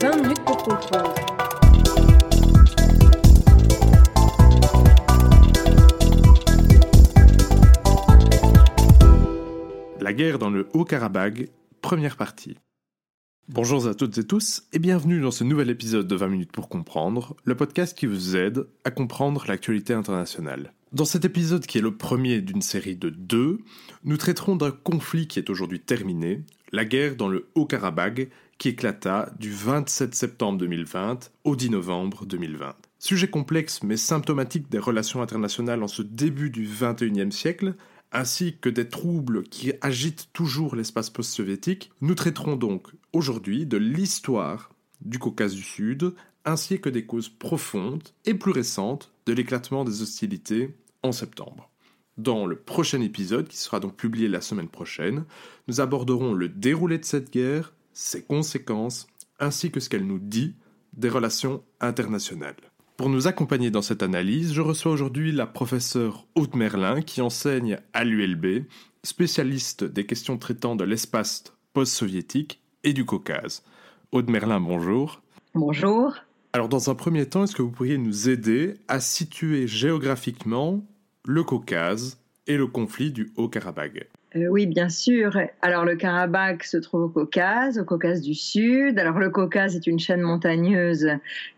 20 minutes pour comprendre. La guerre dans le Haut-Karabagh, première partie. Bonjour à toutes et tous et bienvenue dans ce nouvel épisode de 20 minutes pour comprendre, le podcast qui vous aide à comprendre l'actualité internationale. Dans cet épisode qui est le premier d'une série de deux, nous traiterons d'un conflit qui est aujourd'hui terminé, la guerre dans le Haut-Karabagh qui éclata du 27 septembre 2020 au 10 novembre 2020. Sujet complexe mais symptomatique des relations internationales en ce début du 21e siècle, ainsi que des troubles qui agitent toujours l'espace post-soviétique, nous traiterons donc aujourd'hui de l'histoire du Caucase du Sud, ainsi que des causes profondes et plus récentes de l'éclatement des hostilités en septembre. Dans le prochain épisode, qui sera donc publié la semaine prochaine, nous aborderons le déroulé de cette guerre, ses conséquences, ainsi que ce qu'elle nous dit des relations internationales. Pour nous accompagner dans cette analyse, je reçois aujourd'hui la professeure Haute Merlin qui enseigne à l'ULB, spécialiste des questions traitant de l'espace post-soviétique et du Caucase. Aude Merlin, bonjour. Bonjour. Alors dans un premier temps, est-ce que vous pourriez nous aider à situer géographiquement le Caucase et le conflit du Haut-Karabagh euh, oui, bien sûr. Alors le Karabakh se trouve au Caucase, au Caucase du Sud. Alors le Caucase est une chaîne montagneuse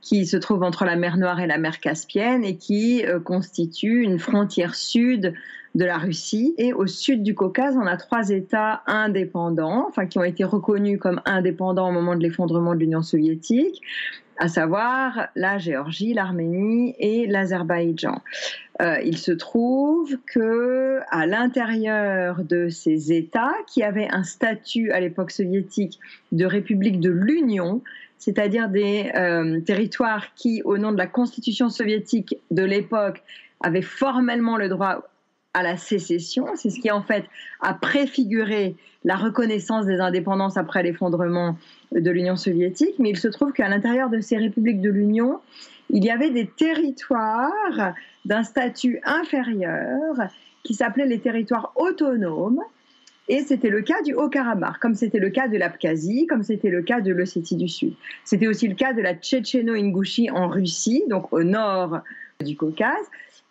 qui se trouve entre la mer Noire et la mer Caspienne et qui euh, constitue une frontière sud de la Russie. Et au sud du Caucase, on a trois États indépendants, enfin qui ont été reconnus comme indépendants au moment de l'effondrement de l'Union soviétique à savoir la Géorgie, l'Arménie et l'Azerbaïdjan. Euh, il se trouve que à l'intérieur de ces États, qui avaient un statut à l'époque soviétique de république de l'Union, c'est-à-dire des euh, territoires qui, au nom de la constitution soviétique de l'époque, avaient formellement le droit à la sécession. C'est ce qui en fait a préfiguré la reconnaissance des indépendances après l'effondrement de l'Union soviétique. Mais il se trouve qu'à l'intérieur de ces républiques de l'Union, il y avait des territoires d'un statut inférieur qui s'appelaient les territoires autonomes. Et c'était le cas du Haut-Karabakh, comme c'était le cas de l'Abkhazie, comme c'était le cas de l'Ossétie du Sud. C'était aussi le cas de la Tchétchéno-Ingouchie en Russie, donc au nord du Caucase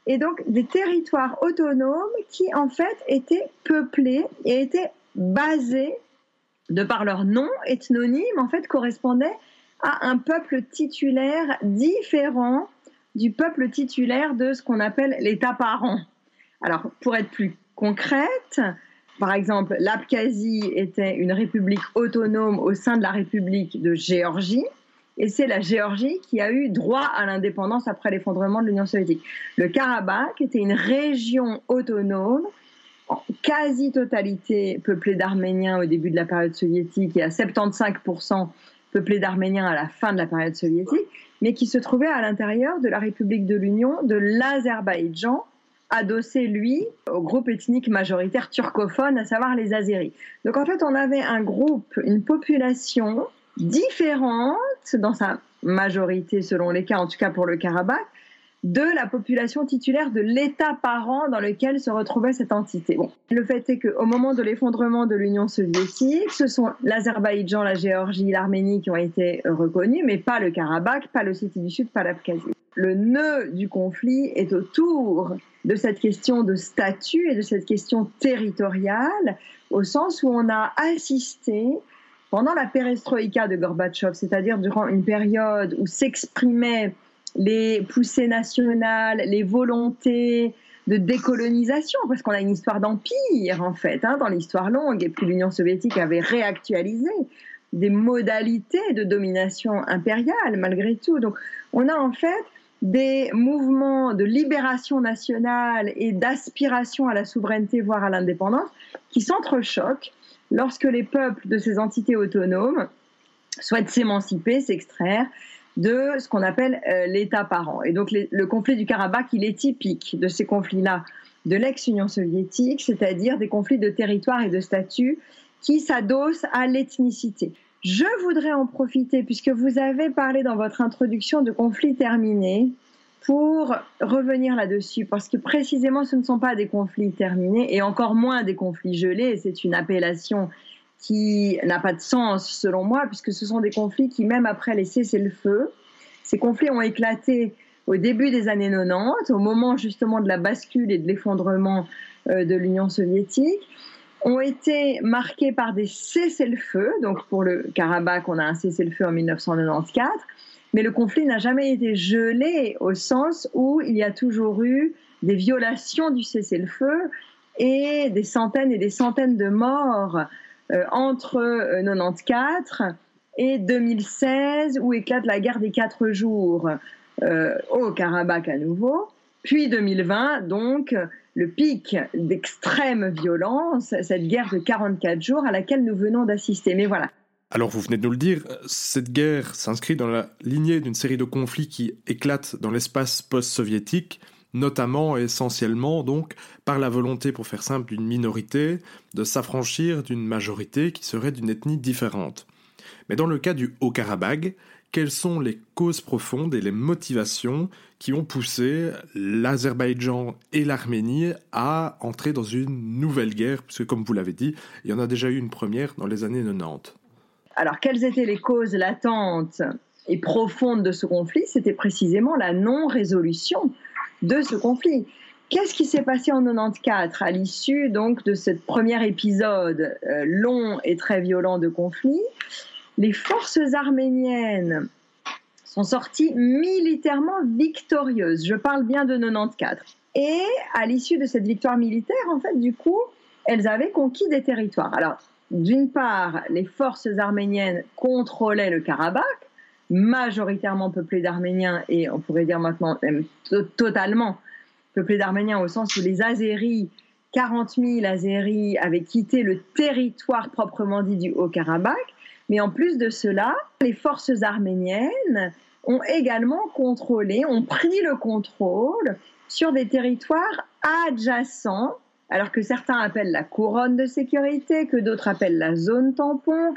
et donc des territoires autonomes qui en fait étaient peuplés et étaient basés de par leur nom ethnonyme en fait correspondaient à un peuple titulaire différent du peuple titulaire de ce qu'on appelle l'État parent. Alors pour être plus concrète, par exemple, l'Abkhazie était une république autonome au sein de la République de Géorgie et c'est la Géorgie qui a eu droit à l'indépendance après l'effondrement de l'Union soviétique. Le Karabakh était une région autonome en quasi-totalité peuplée d'Arméniens au début de la période soviétique et à 75% peuplée d'Arméniens à la fin de la période soviétique, mais qui se trouvait à l'intérieur de la République de l'Union de l'Azerbaïdjan, adossé, lui, au groupe ethnique majoritaire turcophone, à savoir les Azéris. Donc en fait, on avait un groupe, une population différente dans sa majorité, selon les cas, en tout cas pour le Karabakh, de la population titulaire de l'État parent dans lequel se retrouvait cette entité. Bon. Le fait est qu'au moment de l'effondrement de l'Union soviétique, ce sont l'Azerbaïdjan, la Géorgie, l'Arménie qui ont été reconnus, mais pas le Karabakh, pas City du Sud, pas l'Abkhazie. Le nœud du conflit est autour de cette question de statut et de cette question territoriale, au sens où on a assisté pendant la perestroïka de Gorbatchev, c'est-à-dire durant une période où s'exprimaient les poussées nationales, les volontés de décolonisation, parce qu'on a une histoire d'empire en fait, hein, dans l'histoire longue, et puis l'Union soviétique avait réactualisé des modalités de domination impériale malgré tout. Donc on a en fait des mouvements de libération nationale et d'aspiration à la souveraineté, voire à l'indépendance, qui s'entrechoquent lorsque les peuples de ces entités autonomes souhaitent s'émanciper, s'extraire de ce qu'on appelle euh, l'État parent. Et donc le conflit du Karabakh, il est typique de ces conflits-là de l'ex-Union soviétique, c'est-à-dire des conflits de territoire et de statut qui s'adossent à l'ethnicité. Je voudrais en profiter, puisque vous avez parlé dans votre introduction de conflits terminés, pour revenir là-dessus, parce que précisément ce ne sont pas des conflits terminés et encore moins des conflits gelés, c'est une appellation qui n'a pas de sens selon moi, puisque ce sont des conflits qui, même après les cessez-le-feu, ces conflits ont éclaté au début des années 90, au moment justement de la bascule et de l'effondrement euh, de l'Union soviétique, ont été marqués par des cessez-le-feu. Donc pour le Karabakh, on a un cessez-le-feu en 1994, mais le conflit n'a jamais été gelé au sens où il y a toujours eu des violations du cessez-le-feu et des centaines et des centaines de morts euh, entre 1994 euh, et 2016 où éclate la guerre des quatre jours euh, au Karabakh à nouveau, puis 2020 donc le pic d'extrême violence, cette guerre de 44 jours à laquelle nous venons d'assister. Mais voilà. Alors vous venez de nous le dire, cette guerre s'inscrit dans la lignée d'une série de conflits qui éclatent dans l'espace post-soviétique, notamment et essentiellement donc par la volonté, pour faire simple, d'une minorité de s'affranchir d'une majorité qui serait d'une ethnie différente. Mais dans le cas du Haut-Karabakh, quelles sont les causes profondes et les motivations qui ont poussé l'Azerbaïdjan et l'Arménie à entrer dans une nouvelle guerre, puisque comme vous l'avez dit, il y en a déjà eu une première dans les années 90. Alors, quelles étaient les causes latentes et profondes de ce conflit? C'était précisément la non-résolution de ce conflit. Qu'est-ce qui s'est passé en 94 à l'issue donc de ce premier épisode euh, long et très violent de conflit? Les forces arméniennes sont sorties militairement victorieuses. Je parle bien de 94. Et à l'issue de cette victoire militaire, en fait, du coup, elles avaient conquis des territoires. Alors, d'une part, les forces arméniennes contrôlaient le Karabakh, majoritairement peuplé d'Arméniens et on pourrait dire maintenant totalement peuplé d'Arméniens au sens où les Azéris, 40 000 Azéris avaient quitté le territoire proprement dit du Haut-Karabakh. Mais en plus de cela, les forces arméniennes ont également contrôlé, ont pris le contrôle sur des territoires adjacents, alors que certains appellent la couronne de sécurité, que d'autres appellent la zone tampon,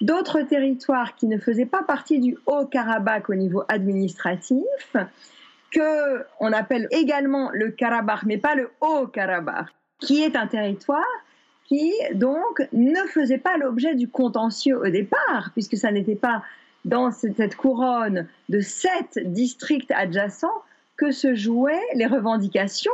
d'autres territoires qui ne faisaient pas partie du Haut-Karabakh au niveau administratif, que on appelle également le Karabakh, mais pas le Haut-Karabakh, qui est un territoire qui donc ne faisait pas l'objet du contentieux au départ, puisque ça n'était pas dans cette couronne de sept districts adjacents que se jouaient les revendications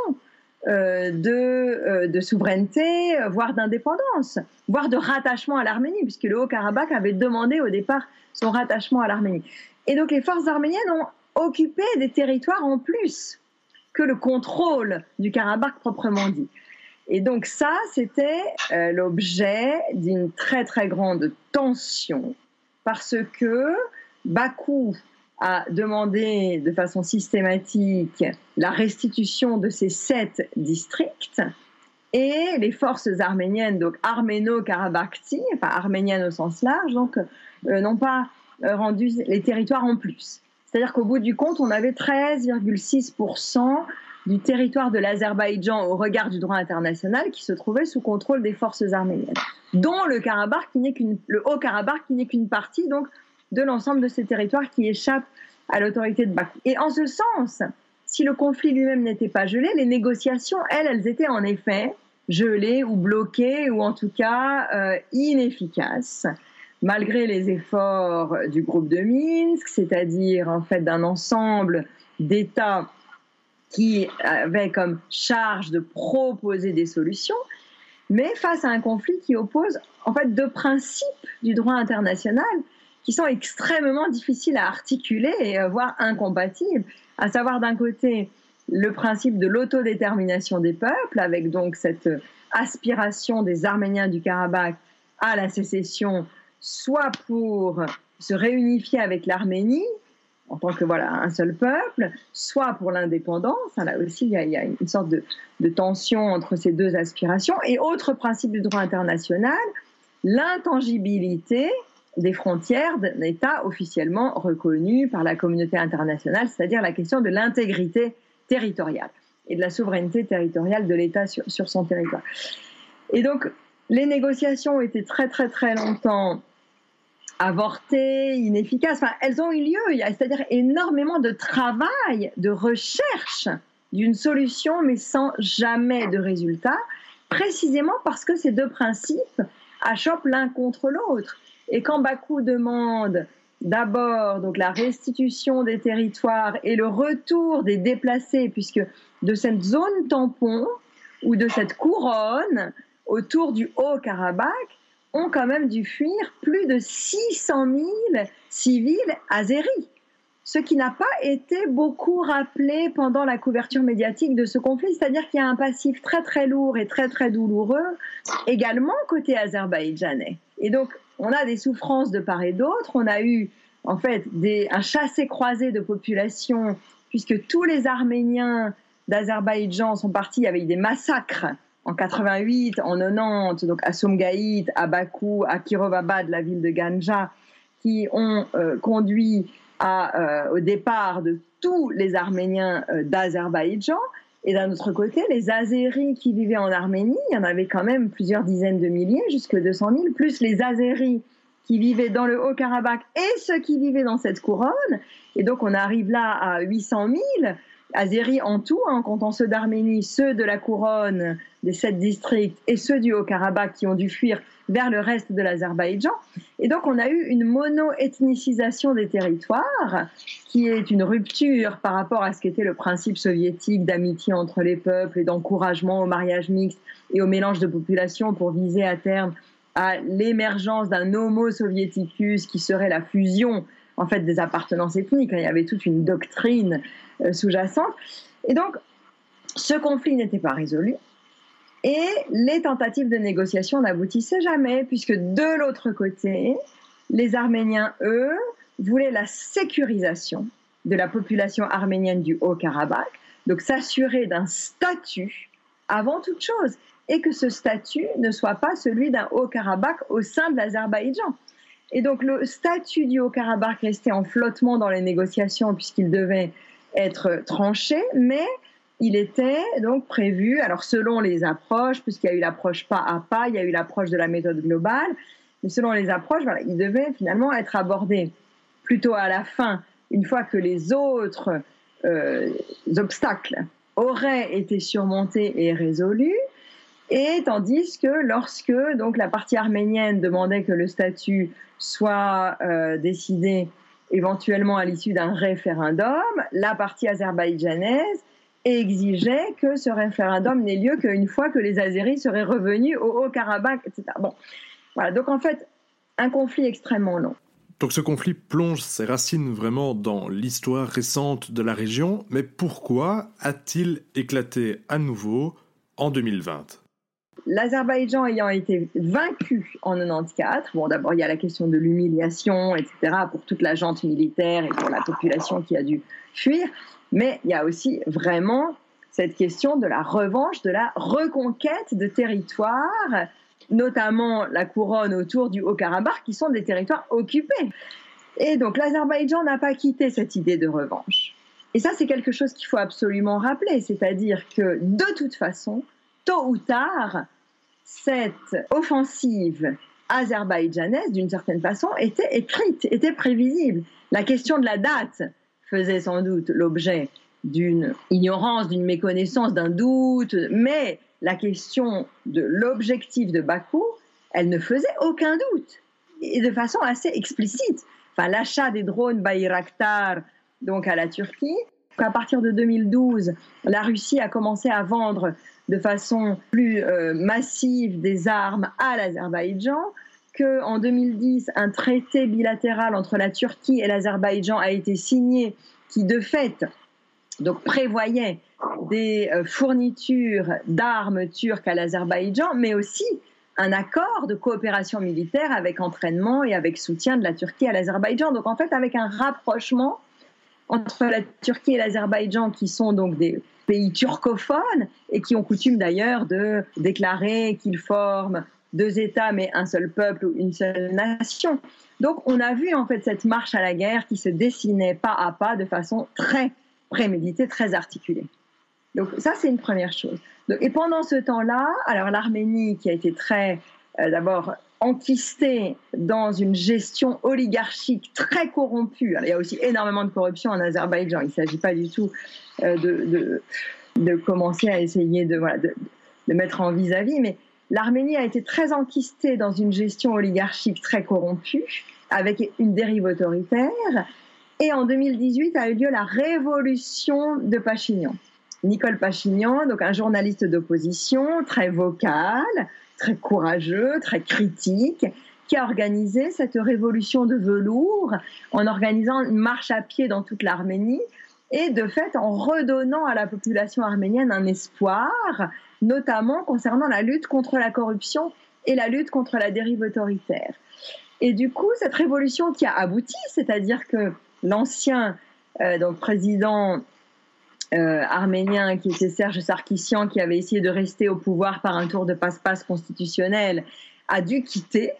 euh, de, euh, de, souveraineté, voire d'indépendance, voire de rattachement à l'Arménie, puisque le Haut-Karabakh avait demandé au départ son rattachement à l'Arménie. Et donc les forces arméniennes ont occupé des territoires en plus que le contrôle du Karabakh proprement dit. Et donc ça, c'était euh, l'objet d'une très très grande tension parce que Bakou a demandé de façon systématique la restitution de ces sept districts et les forces arméniennes, donc arméno-karabakhti, enfin arméniennes au sens large, donc euh, n'ont pas euh, rendu les territoires en plus. C'est-à-dire qu'au bout du compte, on avait 13,6% du territoire de l'Azerbaïdjan au regard du droit international qui se trouvait sous contrôle des forces arméniennes, dont le Karabakh qui n'est qu'une, le Haut-Karabakh qui n'est qu'une partie donc de l'ensemble de ces territoires qui échappent à l'autorité de Bakou. Et en ce sens, si le conflit lui-même n'était pas gelé, les négociations, elles, elles étaient en effet gelées ou bloquées ou en tout cas euh, inefficaces malgré les efforts du groupe de Minsk, c'est-à-dire en fait d'un ensemble d'États qui avait comme charge de proposer des solutions, mais face à un conflit qui oppose en fait deux principes du droit international qui sont extrêmement difficiles à articuler et voire incompatibles, à savoir d'un côté le principe de l'autodétermination des peuples, avec donc cette aspiration des Arméniens du Karabakh à la sécession, soit pour se réunifier avec l'Arménie, en tant que voilà un seul peuple, soit pour l'indépendance. Là aussi, il y, a, une sorte de, tension entre ces deux aspirations. Et autre principe du droit international, l'intangibilité des frontières d'un État officiellement reconnu par la communauté internationale, c'est-à-dire la question de l'intégrité territoriale et de la souveraineté territoriale de l'État sur, sur son territoire. Et donc, les négociations ont été très très très longtemps avortées, inefficaces. Enfin, elles ont eu lieu. Il y a c'est-à-dire énormément de travail, de recherche d'une solution, mais sans jamais de résultat, précisément parce que ces deux principes achoppent l'un contre l'autre. Et quand Bakou demande d'abord donc la restitution des territoires et le retour des déplacés, puisque de cette zone tampon ou de cette couronne autour du Haut-Karabakh ont quand même dû fuir plus de 600 000 civils azéris ce qui n'a pas été beaucoup rappelé pendant la couverture médiatique de ce conflit, c'est-à-dire qu'il y a un passif très très lourd et très très douloureux également côté azerbaïdjanais. Et donc, on a des souffrances de part et d'autre. On a eu en fait un chassé-croisé de population, puisque tous les Arméniens d'Azerbaïdjan sont partis avec des massacres en 88, en 90, donc à Somgaït, à Bakou, à Kirovabad, la ville de Ganja, qui ont euh, conduit euh, au départ de tous les Arméniens euh, d'Azerbaïdjan. Et d'un autre côté, les Azéris qui vivaient en Arménie, il y en avait quand même plusieurs dizaines de milliers, jusque 200 000, plus les Azéris qui vivaient dans le Haut-Karabakh et ceux qui vivaient dans cette couronne. Et donc on arrive là à 800 000. Azéris en tout, en comptant ceux d'Arménie, ceux de la couronne des sept districts et ceux du Haut-Karabakh qui ont dû fuir vers le reste de l'Azerbaïdjan. Et donc on a eu une mono-ethnicisation des territoires, qui est une rupture par rapport à ce qu'était le principe soviétique d'amitié entre les peuples et d'encouragement au mariage mixte et au mélange de populations pour viser à terme à l'émergence d'un homo soviéticus qui serait la fusion en fait des appartenances ethniques. Il y avait toute une doctrine euh, sous-jacente. Et donc, ce conflit n'était pas résolu. Et les tentatives de négociation n'aboutissaient jamais, puisque de l'autre côté, les Arméniens, eux, voulaient la sécurisation de la population arménienne du Haut-Karabakh, donc s'assurer d'un statut avant toute chose, et que ce statut ne soit pas celui d'un Haut-Karabakh au sein de l'Azerbaïdjan. Et donc le statut du Haut-Karabakh restait en flottement dans les négociations puisqu'il devait être tranché, mais il était donc prévu, alors selon les approches, puisqu'il y a eu l'approche pas à pas, il y a eu l'approche de la méthode globale, mais selon les approches, il devait finalement être abordé plutôt à la fin, une fois que les autres euh, obstacles auraient été surmontés et résolus, et tandis que lorsque donc la partie arménienne demandait que le statut soit euh, décidé éventuellement à l'issue d'un référendum, la partie azerbaïdjanaise exigeait que ce référendum n'ait lieu qu'une fois que les Azéris seraient revenus au Haut-Karabakh, etc. Bon, voilà. Donc en fait, un conflit extrêmement long. Donc ce conflit plonge ses racines vraiment dans l'histoire récente de la région, mais pourquoi a-t-il éclaté à nouveau en 2020 L'Azerbaïdjan ayant été vaincu en 94, bon d'abord il y a la question de l'humiliation, etc., pour toute la jante militaire et pour la population qui a dû fuir, mais il y a aussi vraiment cette question de la revanche, de la reconquête de territoires, notamment la couronne autour du Haut-Karabakh, qui sont des territoires occupés. Et donc l'Azerbaïdjan n'a pas quitté cette idée de revanche. Et ça, c'est quelque chose qu'il faut absolument rappeler, c'est-à-dire que de toute façon, tôt ou tard, cette offensive azerbaïdjanaise, d'une certaine façon, était écrite, était prévisible. La question de la date faisait sans doute l'objet d'une ignorance, d'une méconnaissance, d'un doute, mais la question de l'objectif de Bakou, elle ne faisait aucun doute, et de façon assez explicite. Enfin, l'achat des drones Bayraktar donc à la Turquie, à partir de 2012, la Russie a commencé à vendre de façon plus euh, massive des armes à l'Azerbaïdjan, qu'en 2010, un traité bilatéral entre la Turquie et l'Azerbaïdjan a été signé qui, de fait, donc prévoyait des euh, fournitures d'armes turques à l'Azerbaïdjan, mais aussi un accord de coopération militaire avec entraînement et avec soutien de la Turquie à l'Azerbaïdjan. Donc en fait, avec un rapprochement entre la Turquie et l'Azerbaïdjan, qui sont donc des pays turcophones et qui ont coutume d'ailleurs de déclarer qu'ils forment deux États mais un seul peuple ou une seule nation. Donc on a vu en fait cette marche à la guerre qui se dessinait pas à pas de façon très préméditée, très articulée. Donc ça c'est une première chose. et pendant ce temps-là, alors l'Arménie qui a été très euh, d'abord enquistée dans une gestion oligarchique très corrompue. il y a aussi énormément de corruption en Azerbaïdjan. Il ne s'agit pas du tout euh, de, commencer à essayer de, mettre en vis-à-vis, mais l'Arménie a été très enquistée dans une gestion oligarchique très corrompue, avec une dérive autoritaire. Et en 2018 a eu lieu la révolution de Pachignan. Nicole Pachignan, donc un journaliste d'opposition, très vocal, très courageux, très critique, qui a organisé cette révolution de velours en organisant une marche à pied dans toute l'Arménie et de fait en redonnant à la population arménienne un espoir, notamment concernant la lutte contre la corruption et la lutte contre la dérive autoritaire. Et du coup, cette révolution qui a abouti, c'est-à-dire que l'ancien euh, donc président euh, arménien qui était Serge Sarkissian, qui avait essayé de rester au pouvoir par un tour de passe-passe constitutionnel, a dû quitter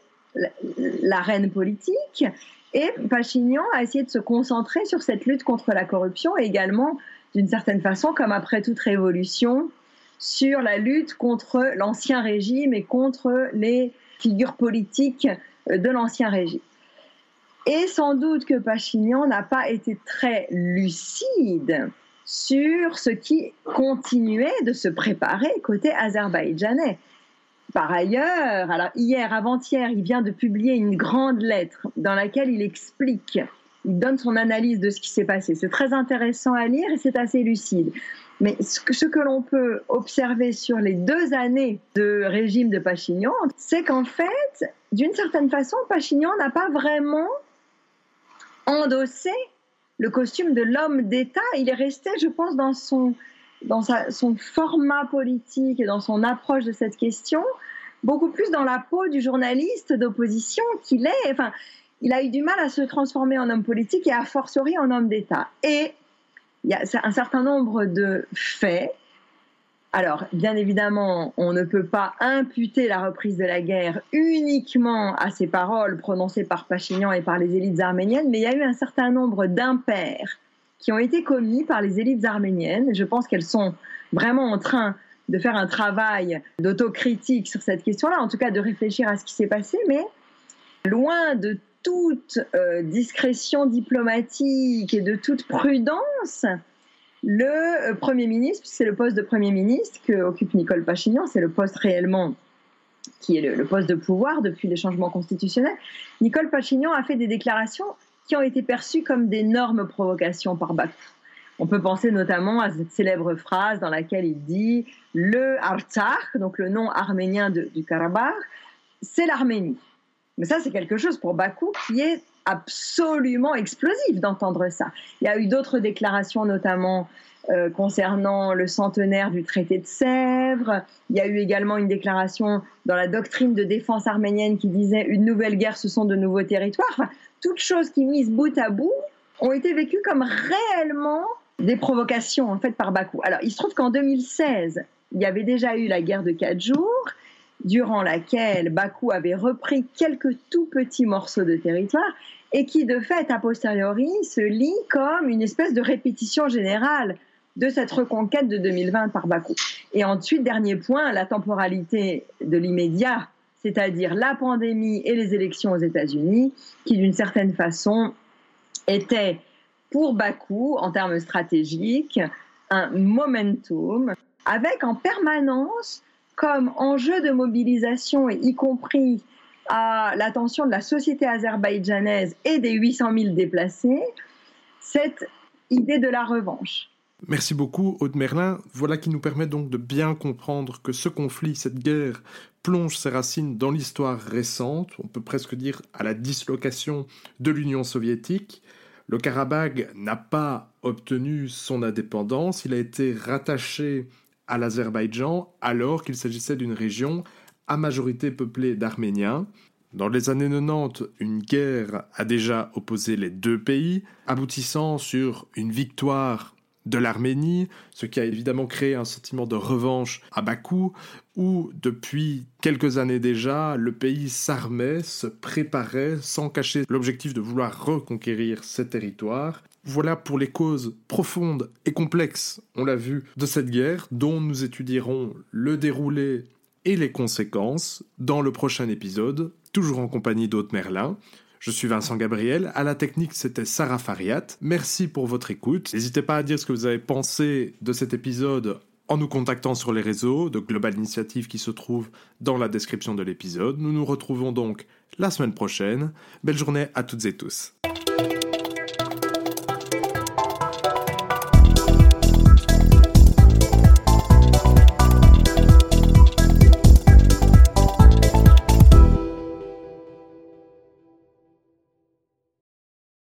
l'arène politique. Et Pachignan a essayé de se concentrer sur cette lutte contre la corruption et également, d'une certaine façon, comme après toute révolution, sur la lutte contre l'ancien régime et contre les figures politiques de l'ancien régime. Et sans doute que Pachignan n'a pas été très lucide sur ce qui continuait de se préparer côté azerbaïdjanais. Par ailleurs, alors hier, avant-hier, il vient de publier une grande lettre dans laquelle il explique, il donne son analyse de ce qui s'est passé. C'est très intéressant à lire et c'est assez lucide. Mais ce que, que l'on peut observer sur les deux années de régime de Pachignan, c'est qu'en fait, d'une certaine façon, Pachignan n'a pas vraiment endossé le costume de l'homme d'État. Il est resté, je pense, dans son, format politique et dans son approche de cette question, beaucoup plus dans la peau du journaliste d'opposition qu'il est. Enfin, il a eu du mal à se transformer en homme politique et à fortiori en homme d'État. Et il y a un certain nombre de faits alors, bien évidemment, on ne peut pas imputer la reprise de la guerre uniquement à ces paroles prononcées par Pachignan et par les élites arméniennes, mais il y a eu un certain nombre d'impairs qui ont été commis par les élites arméniennes. Je pense qu'elles sont vraiment en train de faire un travail d'autocritique sur cette question-là, en tout cas de réfléchir à ce qui s'est passé, mais loin de toute euh, discrétion diplomatique et de toute prudence, le euh, Premier ministre, c'est le poste de Premier ministre que occupe Nicole Pachignan, c'est le poste réellement qui est le, poste de pouvoir depuis les changements constitutionnels. Nicole Pachignan a fait des déclarations qui ont été perçues comme d'énormes provocations par Bakou. On peut penser notamment à cette célèbre phrase dans laquelle il dit le Artsakh, donc le nom arménien du Karabakh, c'est l'Arménie. Mais ça, c'est quelque chose pour Bakou qui est absolument explosif d'entendre ça. Il y a eu d'autres déclarations, notamment euh, concernant le centenaire du traité de Sèvres. Il y a eu également une déclaration dans la doctrine de défense arménienne qui disait une nouvelle guerre, ce sont de nouveaux territoires. Toutes choses qui, mises bout à bout, ont été vécues comme réellement des provocations en fait par Bakou. Alors, il se trouve qu'en 2016, il y avait déjà eu la guerre de quatre jours durant laquelle Bakou avait repris quelques tout petits morceaux de territoire et qui, de fait, a posteriori, se lit comme une espèce de répétition générale de cette reconquête de 2020 par Bakou. Et ensuite, dernier point, la temporalité de l'immédiat, c'est-à-dire la pandémie et les élections aux États-Unis, qui, d'une certaine façon, étaient pour Bakou, en termes stratégiques, un momentum, avec en permanence comme enjeu de mobilisation, et y compris à l'attention de la société azerbaïdjanaise et des 800 000 déplacés, cette idée de la revanche. Merci beaucoup, Aude Merlin. Voilà qui nous permet donc de bien comprendre que ce conflit, cette guerre, plonge ses racines dans l'histoire récente, on peut presque dire à la dislocation de l'Union soviétique. Le Karabakh n'a pas obtenu son indépendance, il a été rattaché à l'Azerbaïdjan alors qu'il s'agissait d'une région à majorité peuplée d'Arméniens. Dans les années 90, une guerre a déjà opposé les deux pays, aboutissant sur une victoire de l'Arménie, ce qui a évidemment créé un sentiment de revanche à Bakou, où depuis quelques années déjà, le pays s'armait, se préparait, sans cacher l'objectif de vouloir reconquérir ces territoires. Voilà pour les causes profondes et complexes, on l'a vu, de cette guerre, dont nous étudierons le déroulé et les conséquences dans le prochain épisode, toujours en compagnie d'Haute Merlin. Je suis Vincent Gabriel. À la technique, c'était Sarah Fariat. Merci pour votre écoute. N'hésitez pas à dire ce que vous avez pensé de cet épisode en nous contactant sur les réseaux de Global Initiative qui se trouvent dans la description de l'épisode. Nous nous retrouvons donc la semaine prochaine. Belle journée à toutes et tous.